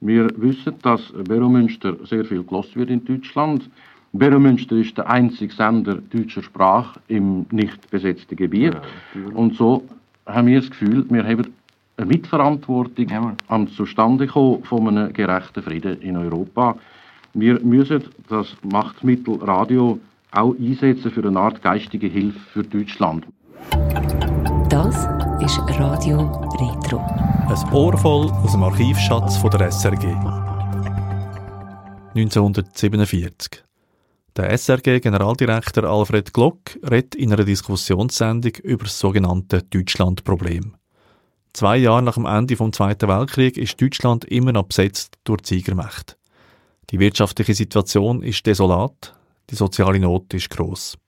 Wir wissen, dass Beromünster sehr viel gelost wird in Deutschland. Beromünster ist der einzige Sender deutscher Sprache im nicht besetzten Gebiet. Ja, und so haben wir das Gefühl, wir haben eine Mitverantwortung ja. am Zustandekommen von einem gerechten Frieden in Europa. Wir müssen das Machtmittel Radio auch einsetzen für eine Art geistige Hilfe für Deutschland. Das ist Radio Retro. Ein Ohr voll aus dem Archivschatz von der SRG. 1947. Der SRG-Generaldirektor Alfred Glock redet in einer Diskussionssendung über das sogenannte Deutschlandproblem. Zwei Jahre nach dem Ende des Zweiten Weltkrieg ist Deutschland immer noch besetzt durch die Siegermächte. Die wirtschaftliche Situation ist desolat, die soziale Not ist gross.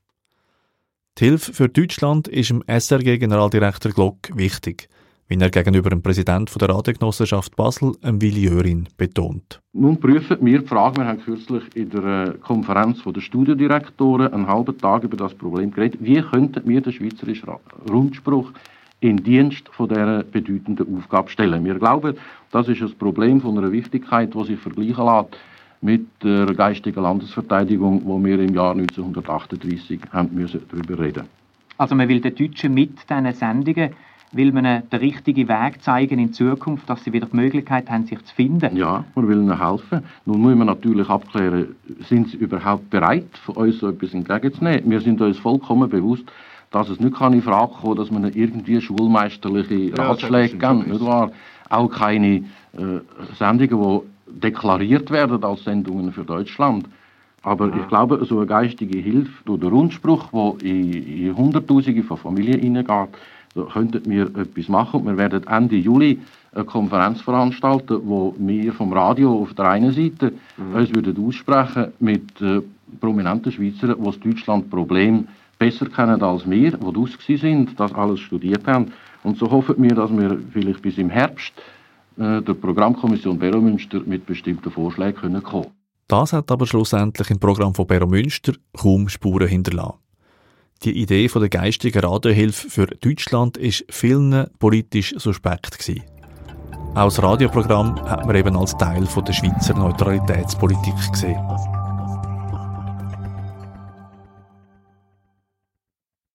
Die Hilfe für Deutschland ist dem SRG-Generaldirektor Glock wichtig, wie er gegenüber dem Präsidenten der Radiogenossenschaft Basel, Willi Jörin, betont. Nun prüfen wir die Frage, wir haben kürzlich in der äh, Konferenz der Studiodirektoren einen halben Tag über das Problem geredet, wie könnten wir den schweizerischen Rundspruch in Dienst von dieser bedeutenden Aufgabe stellen. Wir glauben, das ist ein Problem von einer Wichtigkeit, die sich vergleichen lässt mit der geistigen Landesverteidigung, wo wir im Jahr 1938 haben müssen darüber reden. Also man will den Deutschen mit diesen Sendungen will man den richtigen Weg zeigen in Zukunft, dass sie wieder die Möglichkeit haben, sich zu finden? Ja, man will ihnen helfen. Nun muss man natürlich abklären, sind sie überhaupt bereit, von uns so etwas entgegenzunehmen? Wir sind uns vollkommen bewusst, dass es nicht in Frage kommen dass man irgendwie schulmeisterliche ja, Ratschläge gibt. Nicht wahr? Auch keine äh, Sendungen, die deklariert werden als Sendungen für Deutschland. Aber ja. ich glaube, so eine geistige Hilfe durch den Rundspruch, der in, in Hunderttausende von Familien hineingeht, so könnten wir etwas machen. Wir werden Ende Juli eine Konferenz veranstalten, wo wir vom Radio auf der einen Seite mhm. uns würden aussprechen mit äh, prominenten Schweizern, die das Deutschland-Problem besser kennen als wir, die aus sind, das alles studiert haben. Und so hoffen wir, dass wir vielleicht bis im Herbst der Programmkommission Beromünster mit bestimmten Vorschlägen können kommen Das hat aber schlussendlich im Programm von Beromünster kaum Spuren hinterlassen. Die Idee von der geistigen Radiohilfe für Deutschland ist vielen politisch suspekt gewesen. Auch das Radioprogramm hat man eben als Teil von der Schweizer Neutralitätspolitik gesehen.